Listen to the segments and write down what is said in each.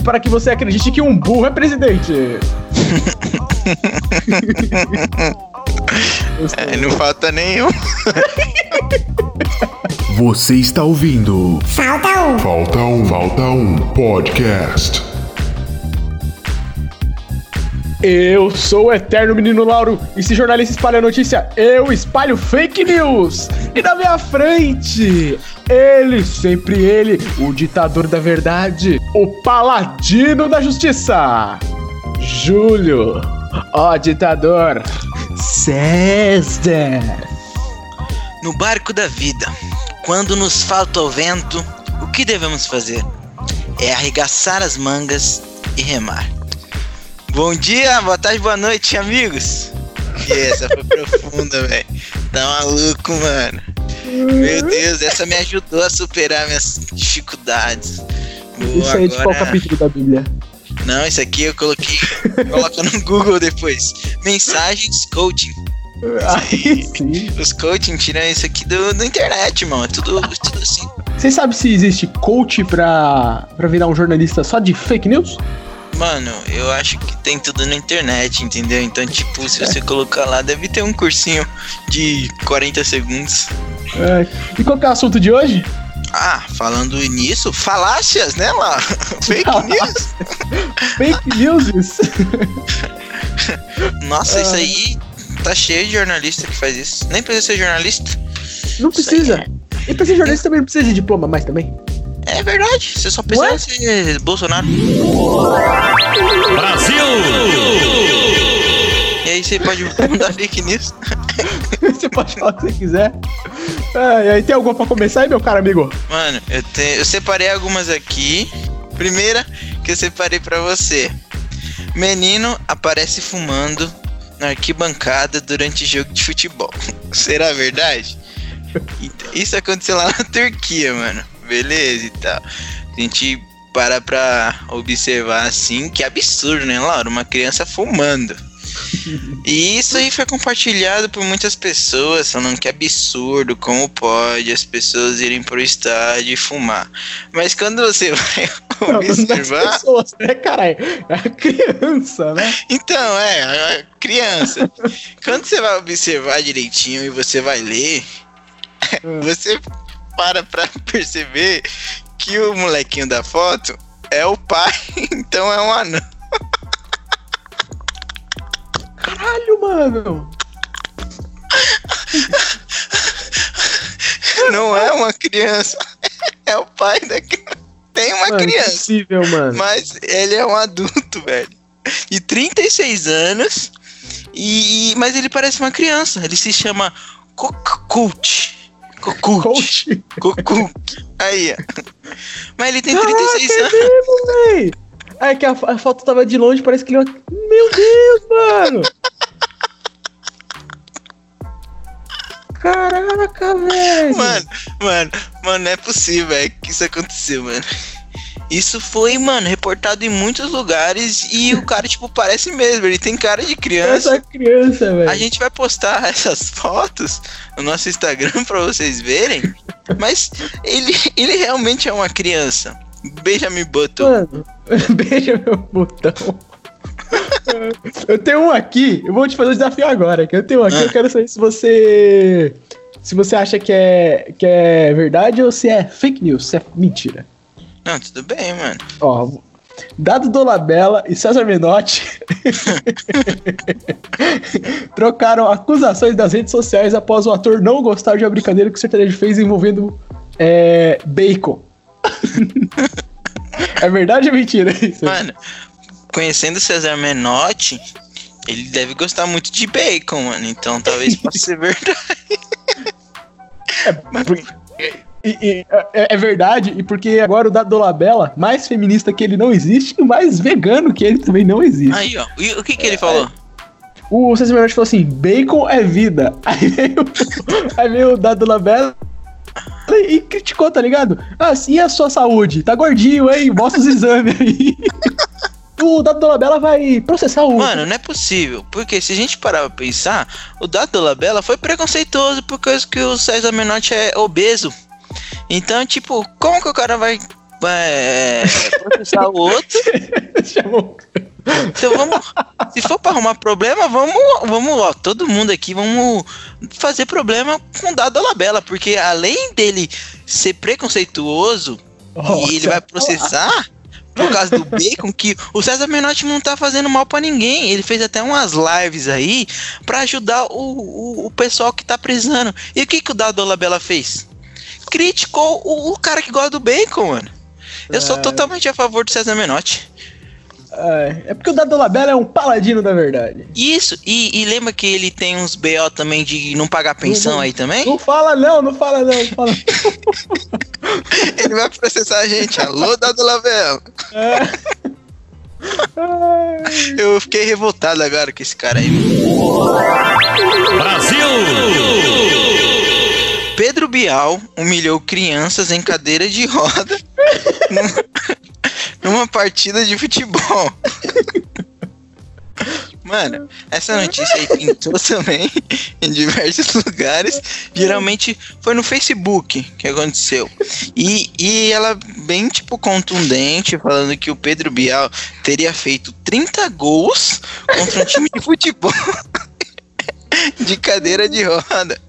podcast para que você acredite que um burro é presidente. É, não falta nenhum. Você está ouvindo Falta um. Falta um, Falta um Podcast. Eu sou o eterno menino Lauro e se jornalista espalha notícia, eu espalho fake news. E na minha frente, ele, sempre ele, o ditador da verdade, o paladino da justiça, Júlio, ó ditador, César. No barco da vida, quando nos falta o vento, o que devemos fazer? É arregaçar as mangas e remar. Bom dia, boa tarde, boa noite, amigos. Essa foi profunda, velho. Tá maluco, mano. Meu Deus, essa me ajudou a superar minhas dificuldades. Vou Isso aí é de qual capítulo da Bíblia? Não, isso aqui eu coloquei. Coloca no Google depois. Mensagens coaching. Aí sim. Os coaching tiram isso aqui do, do internet, mano. É tudo, tudo assim. Você sabe se existe coach pra, pra virar um jornalista só de fake news? Mano, eu acho que tem tudo na internet, entendeu? Então, tipo, se você colocar lá, deve ter um cursinho de 40 segundos. É. E qual que é o assunto de hoje? Ah, falando nisso, falácias, né, lá? Fake news. Fake news? Nossa, isso aí tá cheio de jornalista que faz isso. Nem precisa ser jornalista. Não precisa. E pra ser jornalista também não precisa de diploma mais também. É verdade, você só precisa Ué? ser Bolsonaro. E aí você pode mandar fake news. você pode falar o que você quiser. É, e aí tem alguma pra começar aí, meu caro amigo? Mano, eu, te- eu separei algumas aqui. Primeira que eu separei pra você. Menino aparece fumando na arquibancada durante jogo de futebol. Será verdade? Então, Isso aconteceu lá na Turquia, mano. Beleza e tal. A gente para pra observar assim, que absurdo, né, Laura? Uma criança fumando. E isso aí foi compartilhado por muitas pessoas, falando que é absurdo, como pode as pessoas irem pro estádio e fumar. Mas quando você vai Não, não é observar. pessoas, né, caralho? É a criança, né? Então, é, a criança. Quando você vai observar direitinho e você vai ler, você para pra perceber que o molequinho da foto é o pai, então é um anão. Caralho, mano. Não é uma criança, é o pai da criança. Tem uma Mano, criança. Impossível, mano. Mas ele é um adulto, velho. De 36 anos. E, mas ele parece uma criança. Ele se chama Cocut. Coach. Cocut. Aí, ó. Mas ele tem Caraca, 36 é anos. mesmo, véi. É que a, a foto tava de longe, parece que ele é. Meu Deus, mano. Caraca, velho. Mano, mano, mano, não é possível, velho, que isso aconteceu, mano. Isso foi, mano, reportado em muitos lugares e o cara, tipo, parece mesmo. Ele tem cara de criança. Essa criança, velho. A gente vai postar essas fotos no nosso Instagram pra vocês verem. Mas ele, ele realmente é uma criança. Benjamin Button. Mano, beija meu botão. Eu tenho um aqui, eu vou te fazer o desafio agora. Que eu tenho um aqui, Ah. eu quero saber se você. Se você acha que é, que é verdade ou se é fake news, se é mentira. Não, tudo bem, mano. Ó, Dado Dolabella e César Menotti trocaram acusações das redes sociais após o ator não gostar de uma brincadeira que o sertanejo fez envolvendo é, bacon. é verdade ou mentira isso? Mano, conhecendo o Cesar Menotti, ele deve gostar muito de bacon, mano. Então talvez possa ser verdade. Porque- e- e- é, é verdade, e porque agora o Dado Dolabella, mais feminista que ele não existe, e mais vegano que ele também não existe. Aí, ó. E o que que ele falou? O César Menotti falou assim: bacon é vida. Aí veio, aí veio o Dado Dolabella e criticou, tá ligado? Ah, sim, a sua saúde? Tá gordinho, hein? Mostra os exames aí. O Dado Dolabella vai processar o. Mano, não é possível. Porque se a gente parar pra pensar, o Dado Dolabella foi preconceituoso por causa que o César Menotti é obeso. Então, tipo, como que o cara vai é, processar o outro? Então vamos. Se for pra arrumar problema, vamos. Vamos, ó, todo mundo aqui, vamos fazer problema com o Dado Labella, porque além dele ser preconceituoso e ele vai processar por causa do bacon, que o César Menotti não tá fazendo mal pra ninguém. Ele fez até umas lives aí pra ajudar o, o, o pessoal que tá precisando. E o que, que o Dado Labella fez? Criticou o, o cara que gosta do bacon, mano. Eu sou É. totalmente a favor do César Menotti. É, é porque o Dado Labella é um paladino da verdade. Isso, e, e lembra que ele tem uns BO também de não pagar pensão Não, aí também? Não fala não, não fala não, não fala. Ele vai processar a gente. Alô, Dado Lavela. Ai, Eu fiquei revoltado agora com esse cara aí. Bial humilhou crianças em cadeira de roda numa, numa partida de futebol. Mano, essa notícia aí pintou também em diversos lugares. Geralmente foi no Facebook que aconteceu. E, e ela bem, tipo, contundente, falando que o Pedro Bial teria feito 30 gols contra um time de futebol de cadeira de roda.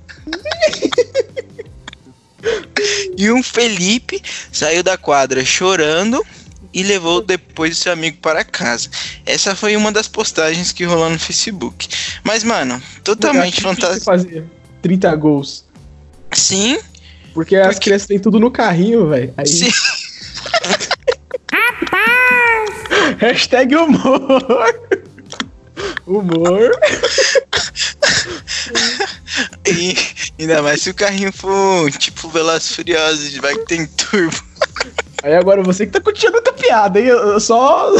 E um Felipe saiu da quadra chorando e levou depois seu amigo para casa. Essa foi uma das postagens que rolou no Facebook. Mas, mano, totalmente fantástico. fazer 30 gols. Sim, Porque, as Porque- crianças têm tudo no carrinho, velho. Aí. sim. Hashtag humor. Humor. E ainda mais se o carrinho for tipo Velozes e Furiosos, vai que tem turbo. Aí agora você que tá curtindo muita piada, hein? Eu, só.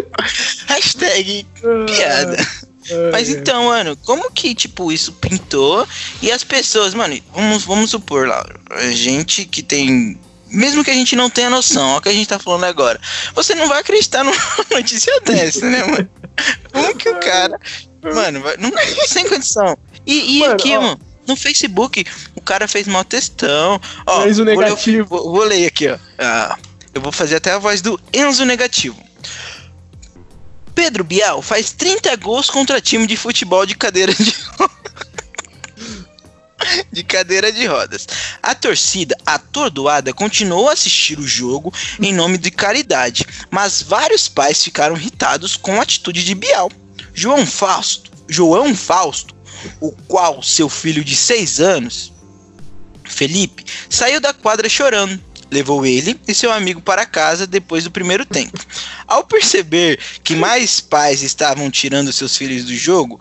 Hashtag piada. Ai, Mas ai. então, mano, como que, tipo, isso pintou e as pessoas, mano, vamos, vamos supor lá, a gente que tem. Mesmo que a gente não tenha noção, ó, o que a gente tá falando agora. Você não vai acreditar numa notícia dessa, né, mano? Como que o cara. Mano, vai, não sem condição. E, e Mano, aqui, ó. mano, no Facebook, o cara fez mal textão. Ó, Fez o vou ler negativo. Vou, vou ler aqui, ó. Ah, eu vou fazer até a voz do Enzo Negativo. Pedro Bial faz 30 gols contra time de futebol de cadeira de de cadeira de rodas. A torcida atordoada continuou a assistir o jogo em nome de caridade, mas vários pais ficaram irritados com a atitude de Bial. João Fausto, João Fausto, o qual seu filho de 6 anos, Felipe, saiu da quadra chorando. Levou ele e seu amigo para casa depois do primeiro tempo. Ao perceber que mais pais estavam tirando seus filhos do jogo,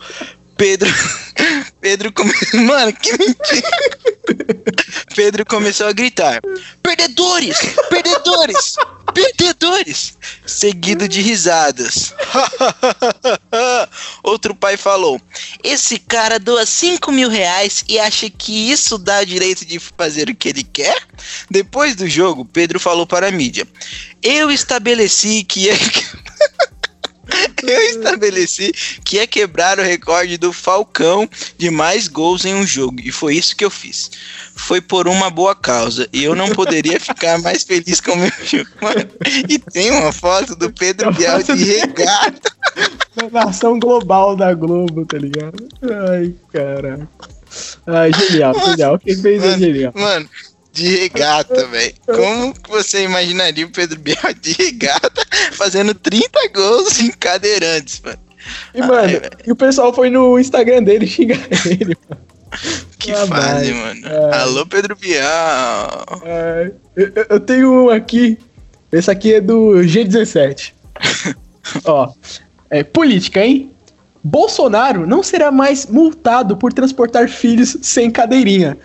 Pedro. Pedro começou. Mano, que mentira! Pedro começou a gritar: Perdedores! Perdedores! Perdedores! Seguido de risadas. Outro pai falou: Esse cara doa 5 mil reais e acha que isso dá o direito de fazer o que ele quer? Depois do jogo, Pedro falou para a mídia: Eu estabeleci que ia. Eu estabeleci que ia quebrar o recorde do Falcão de mais gols em um jogo. E foi isso que eu fiz. Foi por uma boa causa. E eu não poderia ficar mais feliz com o meu jogo. E tem uma foto do Pedro Bial de regata. Nação global da Globo, tá ligado? Ai, caraca. Ai, genial, genial. Quem fez é Mano, genial. Mano, de regata, velho. Como você imaginaria o Pedro Bial de regata fazendo 30 gols em cadeirantes, mano? E, mano, Ai, e o pessoal foi no Instagram dele xingar ele, mano. Que Ah, fase, mano. É. Alô, Pedro Bial. Eu, eu- eu tenho um aqui. Esse aqui é do G17. Ó, é política, hein? Bolsonaro não será mais multado por transportar filhos sem cadeirinha.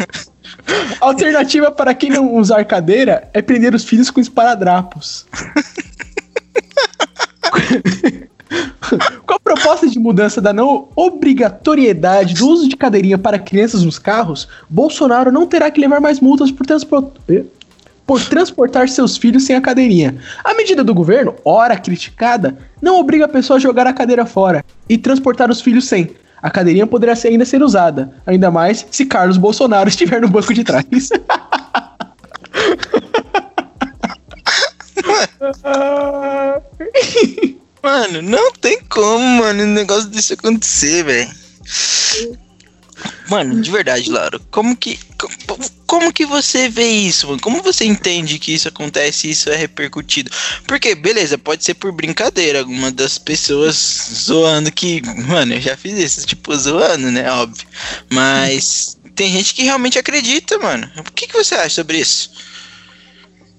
Alternativa para quem não usar cadeira é prender os filhos com esparadrapos. Com a proposta de mudança da não obrigatoriedade do uso de cadeirinha para crianças nos carros, Bolsonaro não terá que levar mais multas por, transpor- eh? por transportar seus filhos sem a cadeirinha. A medida do governo, ora criticada, não obriga a pessoa a jogar a cadeira fora e transportar os filhos sem. A cadeirinha poderá ainda ser usada, ainda mais se Carlos Bolsonaro estiver no banco de trás. Ah, Mano, não tem como, mano, um negócio desse acontecer, velho. Mano, de verdade, Laura, como que. co- Como que você vê isso, mano? Como você entende que isso acontece e isso é repercutido? Porque, beleza, pode ser por brincadeira, alguma das pessoas zoando que. Mano, eu já fiz isso, tipo, zoando, né? Óbvio. Mas tem gente que realmente acredita, mano. O que, que você acha sobre isso?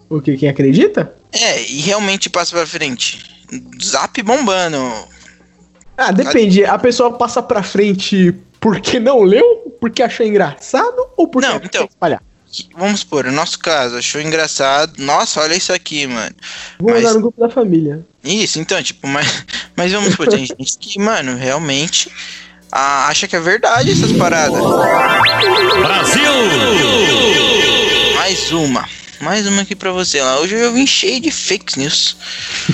o que? Quem acredita? É, e realmente passa pra frente. Zap bombando. Ah, depende. A pessoa passa pra frente porque não leu, porque achou engraçado ou porque Não, então. espalhar? Vamos supor, no nosso caso, achou engraçado. Nossa, olha isso aqui, mano. Vou Mas- mandar no grupo da família. Isso, então, tipo, mas, mas vamos supor, tem gente que, mano, realmente ah, acha que é verdade essas paradas. Brasil! Mais uma. Mais uma aqui pra você. lá. Hoje eu vim cheio de fake news.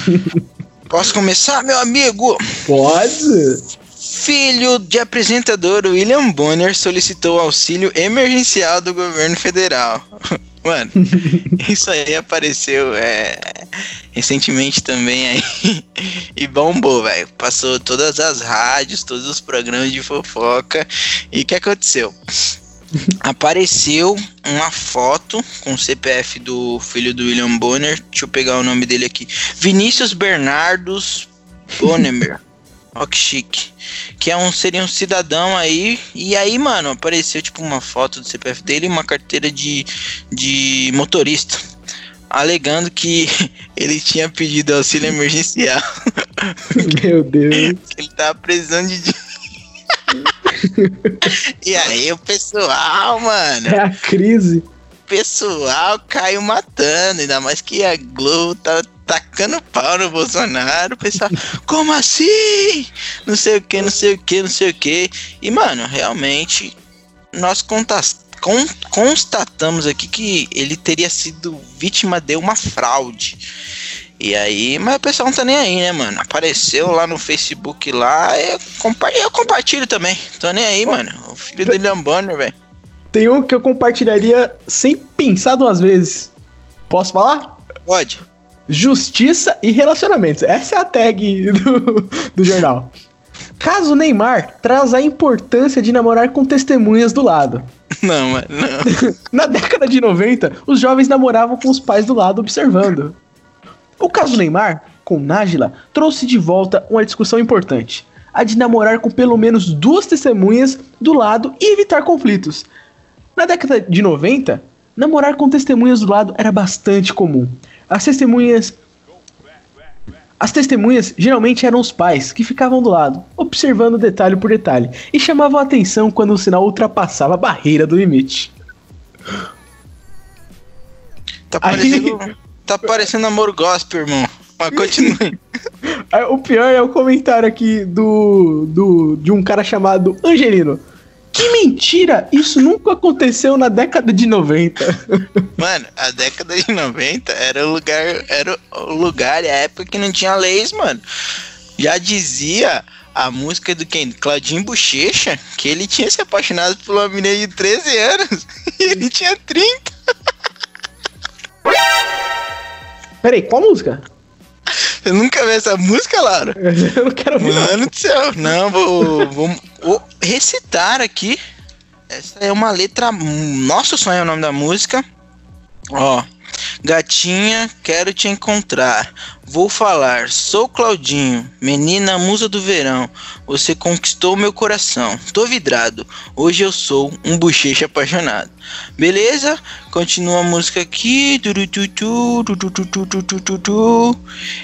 Posso começar, meu amigo? Pode? Filho de apresentador William Bonner solicitou auxílio emergencial do governo federal. Mano, isso aí apareceu é, recentemente também aí e bombou, velho. Passou todas as rádios, todos os programas de fofoca. E o que aconteceu? Apareceu uma foto com o CPF do filho do William Bonner. Deixa eu pegar o nome dele aqui. Vinícius Bernardos Bonner. Ó que chique. Que é um, seria um cidadão aí. E aí, mano, apareceu tipo uma foto do CPF dele e uma carteira de, de motorista. Alegando que ele tinha pedido auxílio emergencial. Meu Deus. que ele tava precisando de. dinheiro. e aí o pessoal, mano, É a crise. o pessoal caiu matando, ainda mais que a Globo tá tacando pau no Bolsonaro, o pessoal, como assim? Não sei o que, não sei o que, não sei o que. E, mano, realmente, nós contas- con- constatamos aqui que ele teria sido vítima de uma fraude. E aí, mas o pessoal não tá nem aí, né, mano? Apareceu lá no Facebook lá, eu, compa eu compartilho também. Tô nem aí, mano. O filho do William Bonner, velho. Tem um que eu compartilharia sem pensar duas vezes. Posso falar? Pode. Justiça e relacionamentos. Essa é a tag do, do jornal. Caso Neymar traz a importância de namorar com testemunhas do lado. Não, mano, não. Na década de 90, os jovens namoravam com os pais do lado observando. O caso Neymar, com Nájila, trouxe de volta uma discussão importante. A de namorar com pelo menos duas testemunhas do lado e evitar conflitos. Na década de 90, namorar com testemunhas do lado era bastante comum. As testemunhas. As testemunhas geralmente eram os pais que ficavam do lado, observando detalhe por detalhe, e chamavam a atenção quando o sinal ultrapassava a barreira do limite. Tá Aí- parecendo, tá parecendo amor gospel, irmão. Mas continue. Aí, O pior é o comentário aqui do, do de um cara chamado Angelino. Que mentira! Isso nunca aconteceu na década de 90. Mano, a década de 90 era o lugar, era o lugar e a época que não tinha leis, mano. Já dizia a música do quem? Claudinho Bochecha, que ele tinha se apaixonado por uma menina de 13 anos e ele tinha 30. Peraí, qual música? Você nunca viu essa música, Laura? Eu não quero não. Mano do céu, não, vou, vou, vou recitar aqui. Essa é uma letra. Nosso sonho é o nome da música. Ó. Gatinha, quero te encontrar. Vou falar, sou Claudinho, menina musa do verão. Você conquistou meu coração, tô vidrado. Hoje eu sou um bochecha apaixonado. Beleza? Continua a música aqui.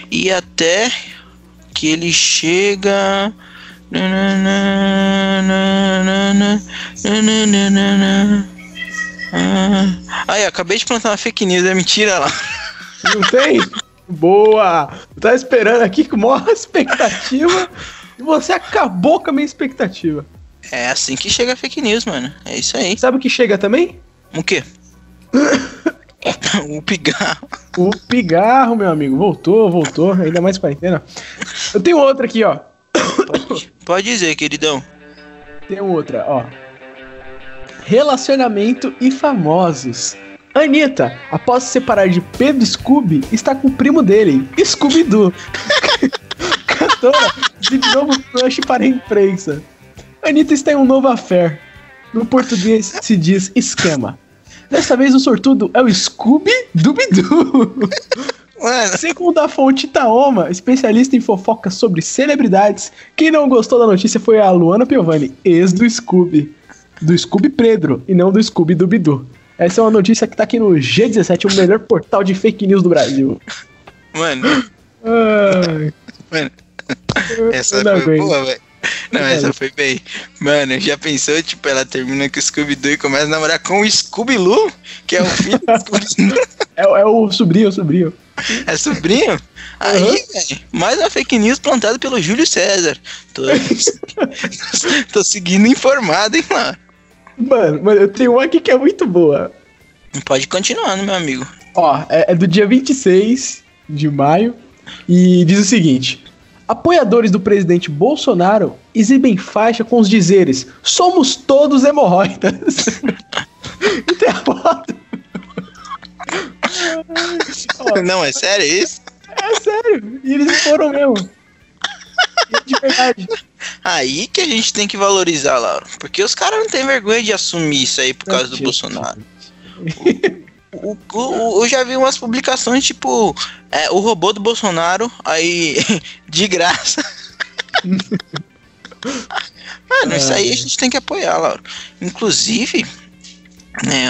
E até que ele chega. Ah, Aí, acabei de plantar uma fake news, é mentira lá. Não tem? Boa! Eu tava esperando aqui com maior expectativa e você acabou com a minha expectativa. É assim que chega a fake news, mano. É isso aí. Sabe o que chega também? O quê? o pigarro. O pigarro, meu amigo. Voltou, voltou. Ainda mais quarentena. Eu tenho outra aqui, ó. Pode, pode dizer, queridão. Tem outra, ó. Relacionamento e famosos. Anitta, após se separar de Pedro Scooby, está com o primo dele, Scooby-Doo. Cantora de novo crush para a imprensa. Anitta está em um novo affair. No português se diz esquema. Dessa vez o sortudo é o Scooby Dooby-Doo. Mano, Segundo a fonte Itaoma, especialista em fofocas sobre celebridades, quem não gostou da notícia foi a Luana Piovani, ex do Scooby. Do Scooby Pedro, e não do Scooby Dooby-Doo. Essa é uma notícia que tá aqui no G17, o melhor portal de fake news do Brasil. mano, Ai, mano. Essa não foi aguento. boa, velho. Não, essa foi bem. Mano, já pensou, tipo, ela termina com o Scooby-Doo e começa a namorar com o Scooby-Loo, que é o filho do Scooby-Doo. É, é o sobrinho, o sobrinho. É sobrinho? Aí, velho, mais uma fake news plantada pelo Júlio César. Tô, tô seguindo informado, hein, mano. Mano, mano, eu tenho uma aqui que é muito boa. Pode continuar, meu amigo. Ó, é, é do dia 26 de maio e diz o seguinte: Apoiadores do presidente Bolsonaro exibem faixa com os dizeres: Somos todos hemorroidas. e tem a foto. Ó, Não, é sério isso? é sério, e eles foram mesmo. De verdade. Aí que a gente tem que valorizar, Laura. Porque os caras não têm vergonha de assumir isso aí por causa do. Bolsonaro. O- o- eu já vi umas publicações tipo é, o robô do Bolsonaro aí de graça. Mano, isso aí a gente tem que apoiar, Laura. Inclusive, né,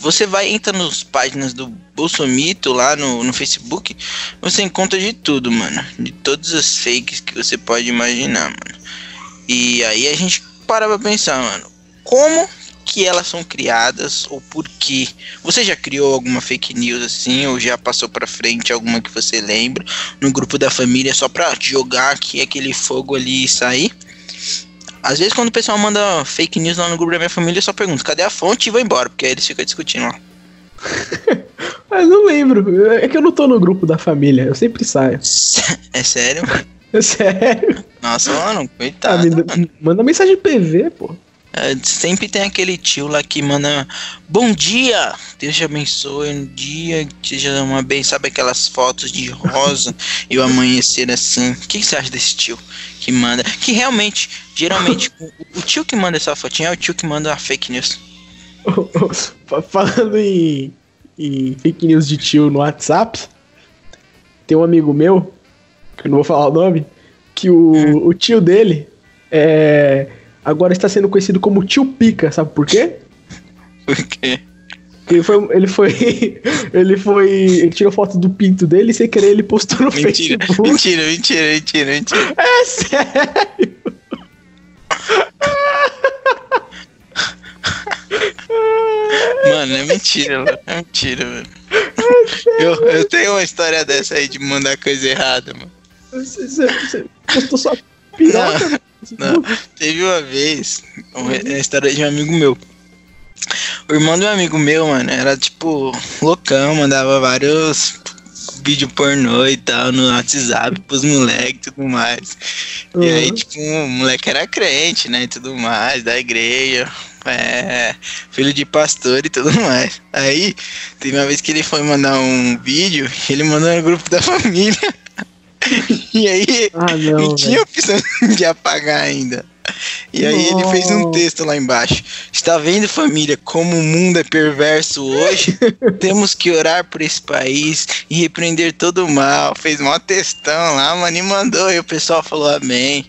você vai entra nos páginas do Bolsomito lá no, no Facebook, você encontra de tudo, mano. De todas as fakes que você pode imaginar, mano. E aí a gente para pra pensar, mano, como que elas são criadas ou por quê? Você já criou alguma fake news assim ou já passou pra frente alguma que você lembra no grupo da família só pra jogar aqui aquele fogo ali e sair? Às vezes quando o pessoal manda fake news lá no grupo da minha família, eu só pergunto, cadê a fonte e vou embora, porque aí eles ficam discutindo lá. Mas não lembro. É que eu não tô no grupo da família. Eu sempre saio. É sério? Sério. Nossa, mano, Ah, coitado. me- mano. manda mensagem PV, pô. É, sempre tem aquele tio lá que manda Bom dia, Deus te abençoe um dia, que seja uma bem, sabe aquelas fotos de rosa e o amanhecer assim. O que, você acha desse tio que manda? Que realmente, geralmente, o, o tio que manda essa fotinha é o tio que manda a fake news. Fa- Falando em, em fake news de tio no WhatsApp, tem um amigo meu, que eu não vou falar o nome, que o, o tio dele é, agora está sendo conhecido como tio Pica, sabe por quê? Porque Ele foi, ele foi, ele foi, ele tirou foto do pinto dele e sem querer ele postou no mentira, Facebook. mentira, mentira, mentira, mentira. É sério? Mano, é mentira, mano. É mentira, mano. Eu, eu tenho uma história dessa aí de mandar coisa errada, mano. Você, você- você postou sua piroca? Não, teve uma vez, uma uma história de um amigo meu. O irmão do amigo meu, mano, era tipo loucão, mandava vários vídeo pornô e tal no WhatsApp pros moleques e tudo mais. E aí, Uhum. tipo, o moleque era crente, né, e tudo mais, da igreja, é, filho de pastor e tudo mais. Aí, teve uma vez que ele foi mandar um vídeo, ele mandou no grupo da família. E aí, Ah, não tinha opção de apagar ainda. E aí ele fez um texto lá embaixo. Está vendo, família, como o mundo é perverso hoje? Temos que orar por esse país e repreender todo o mal. Fez mó textão lá, mano, e mandou. E o pessoal falou amém.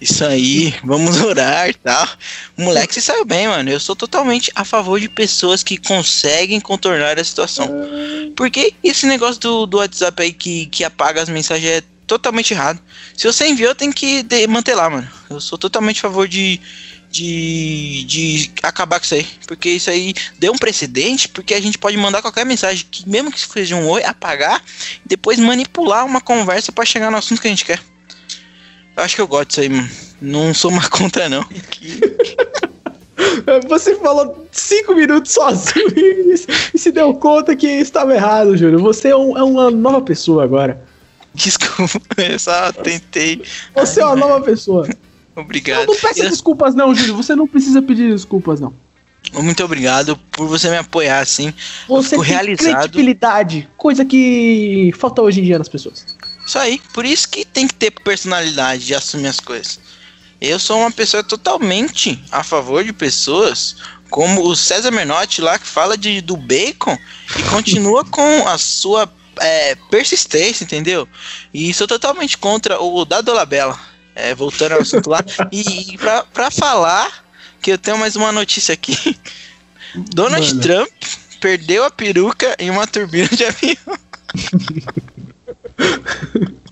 Isso aí, vamos orar e tal. Moleque se saiu bem, mano. Eu sou totalmente a favor de pessoas que conseguem contornar a situação. Porque esse negócio do, do WhatsApp aí que, que apaga as mensagens é totalmente errado. Se você enviou, tem que manter lá, mano. Eu sou totalmente a favor de, de, de acabar com isso aí. Porque isso aí deu um precedente, porque a gente pode mandar qualquer mensagem, que mesmo que seja um oi, apagar, e depois manipular uma conversa pra chegar no assunto que a gente quer. Eu acho que eu gosto disso aí, mano. Não sou uma contra, não. Você falou cinco minutos sozinho e se deu conta que estava errado, Júlio. Você é, um- é uma nova pessoa agora. Desculpa, eu só tentei. Você é uma nova pessoa. Obrigado. Não, não peça Eu- desculpas, não, Júlio. Você não precisa pedir desculpas, não. Muito obrigado por você me apoiar assim. Você tem realizado. credibilidade, coisa que falta hoje em dia nas pessoas. Isso aí, por isso que tem que ter personalidade de assumir as coisas. Eu sou uma pessoa totalmente a favor de pessoas como o César Menotti lá que fala de, do bacon e continua com a sua é, persistência, entendeu? E sou totalmente contra o da Dolabella. É, voltando ao assunto lá. E, e pra, pra falar que eu tenho mais uma notícia aqui. Donald Mano. Trump perdeu a peruca em uma turbina de avião.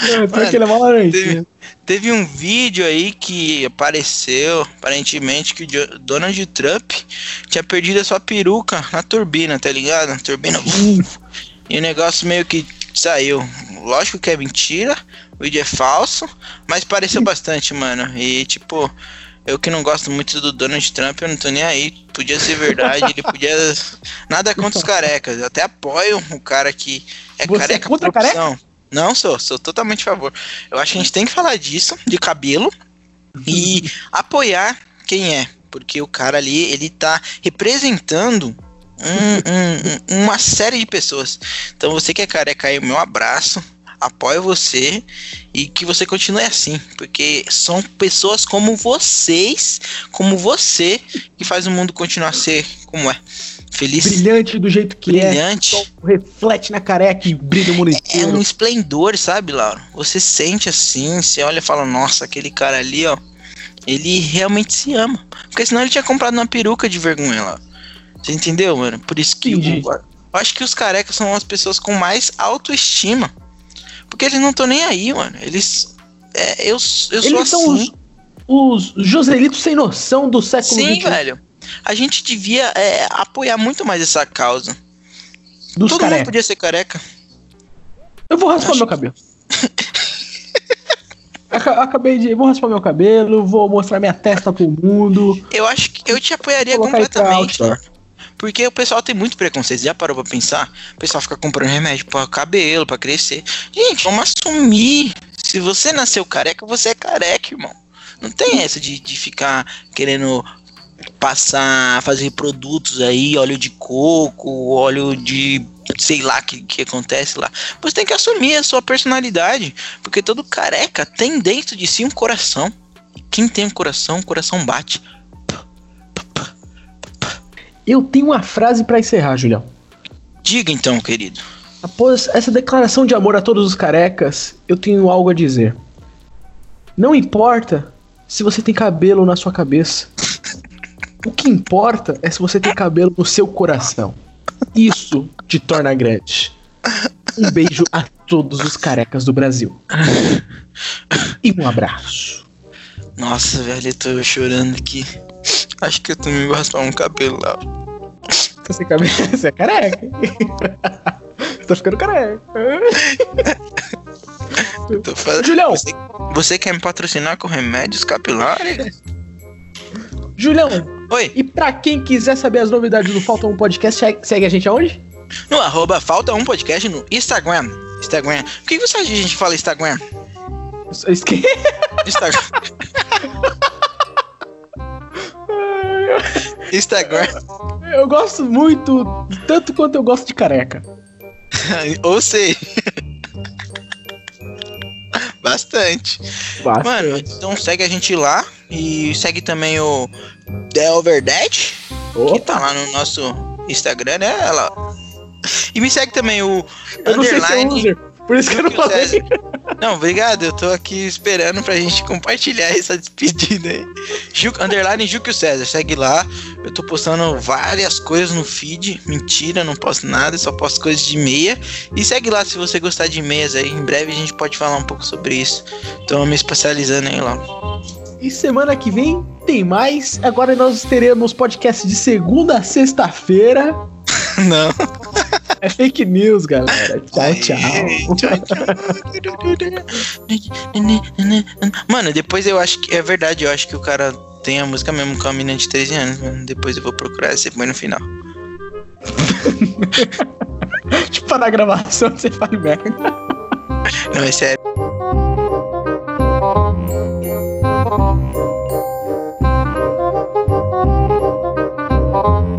É, porque ele é uma laranjinha. Teve, teve um vídeo aí que apareceu, aparentemente, que o Donald Trump tinha perdido a sua peruca na turbina, tá ligado? Na turbina. uf, e o negócio meio que saiu. Lógico que é mentira, o vídeo é falso, mas pareceu bastante, mano. E tipo, eu que não gosto muito do Donald Trump, eu não tô nem aí. Podia ser verdade, ele podia. Nada contra os carecas. Eu até apoio o cara que é Você é careca contra por opção. Não sou, sou totalmente a favor. Eu acho que a gente tem que falar disso, de cabelo, e apoiar quem é. Porque o cara ali, ele tá representando um- um- uma série de pessoas. Então você que é careca aí, o meu abraço. Apoio você e que você continue assim, porque são pessoas como vocês, como você, que faz o mundo continuar a ser como é. Feliz, Brilhante do jeito que brilhante. é. Sol reflete na careca e brilha o mundo É inteiro. um esplendor, sabe, Laura? Você sente assim, você olha e fala, nossa, aquele cara ali, ó, ele realmente se ama. Porque senão ele tinha comprado uma peruca de vergonha lá. Você entendeu, mano? Por isso que Entendi. eu, eu acho que os carecas são as pessoas com mais autoestima. Porque eles não estão nem aí, mano. Eles. É, eu, eu sou Eles são assim. os, os Joselitos sem noção do século Sim, velho. A gente devia é, apoiar muito mais essa causa. Dos Todo mundo carecas. podia ser careca. Eu vou raspar Acho meu cabelo. Aca- Acabei de. Vou raspar meu cabelo, vou mostrar minha testa pro mundo. Eu acho que eu te apoiaria completamente. Porque o pessoal tem muito preconceito. Já parou pra pensar? O pessoal fica comprando remédio pra cabelo, pra crescer. Gente, vamos assumir. Se você nasceu careca, você é careca, irmão. Não tem essa de, de ficar querendo passar, fazer produtos aí, óleo de coco, óleo de sei lá que, que acontece lá. Você tem que assumir a sua personalidade. Porque todo careca tem dentro de si um coração. Quem tem um coração, o coração bate. Eu tenho uma frase pra encerrar, Julião. Diga então, querido. Após essa declaração de amor a todos os carecas, eu tenho algo a dizer. Não importa se você tem cabelo na sua cabeça. O que importa é se você tem cabelo no seu coração. Isso te torna grande. Um beijo a todos os carecas do Brasil. E um abraço. Nossa, velho, eu tô chorando aqui. Acho que eu também vou raspar um cabelo lá. Tá sem cabelo? Você é careca. Você tá ficando careca. Tô fazendo... Julião, Você, você quer me patrocinar com remédios capilares? Julião, Oi, e pra quem quiser saber as novidades do Falta um Podcast, segue- a gente aonde? no arroba falta um podcast no Instagram. Instagram. Por que você acha que a gente fala Instagram? Esque- Instagram. Instagram. Eu gosto muito, tanto quanto eu gosto de careca. Ou sei. Bastante. Basta. Mano, então segue a gente lá. E segue também o The Overdad. que tá lá no nosso Instagram, né? Ela. E me segue também o eu é underline. Por isso que eu não falei. César. Não, obrigado. Eu tô aqui esperando pra gente compartilhar essa despedida aí. Ju, underline Júlio César, segue lá. Eu tô postando várias coisas no feed. Mentira, não posto nada, só posto coisas de meia. E segue lá se você gostar de meias aí. Em breve a gente pode falar um pouco sobre isso. Tô me especializando aí lá. E semana que vem tem mais. Agora nós teremos podcast de segunda a sexta-feira. Não. É fake news, galera. Tchau, tchau. Mano, depois eu acho que. É verdade, eu acho que o cara tem a música mesmo com a menina de 13 anos. Depois eu vou procurar você põe no final. tipo, na gravação você faz merda. Não, é sério. Hum.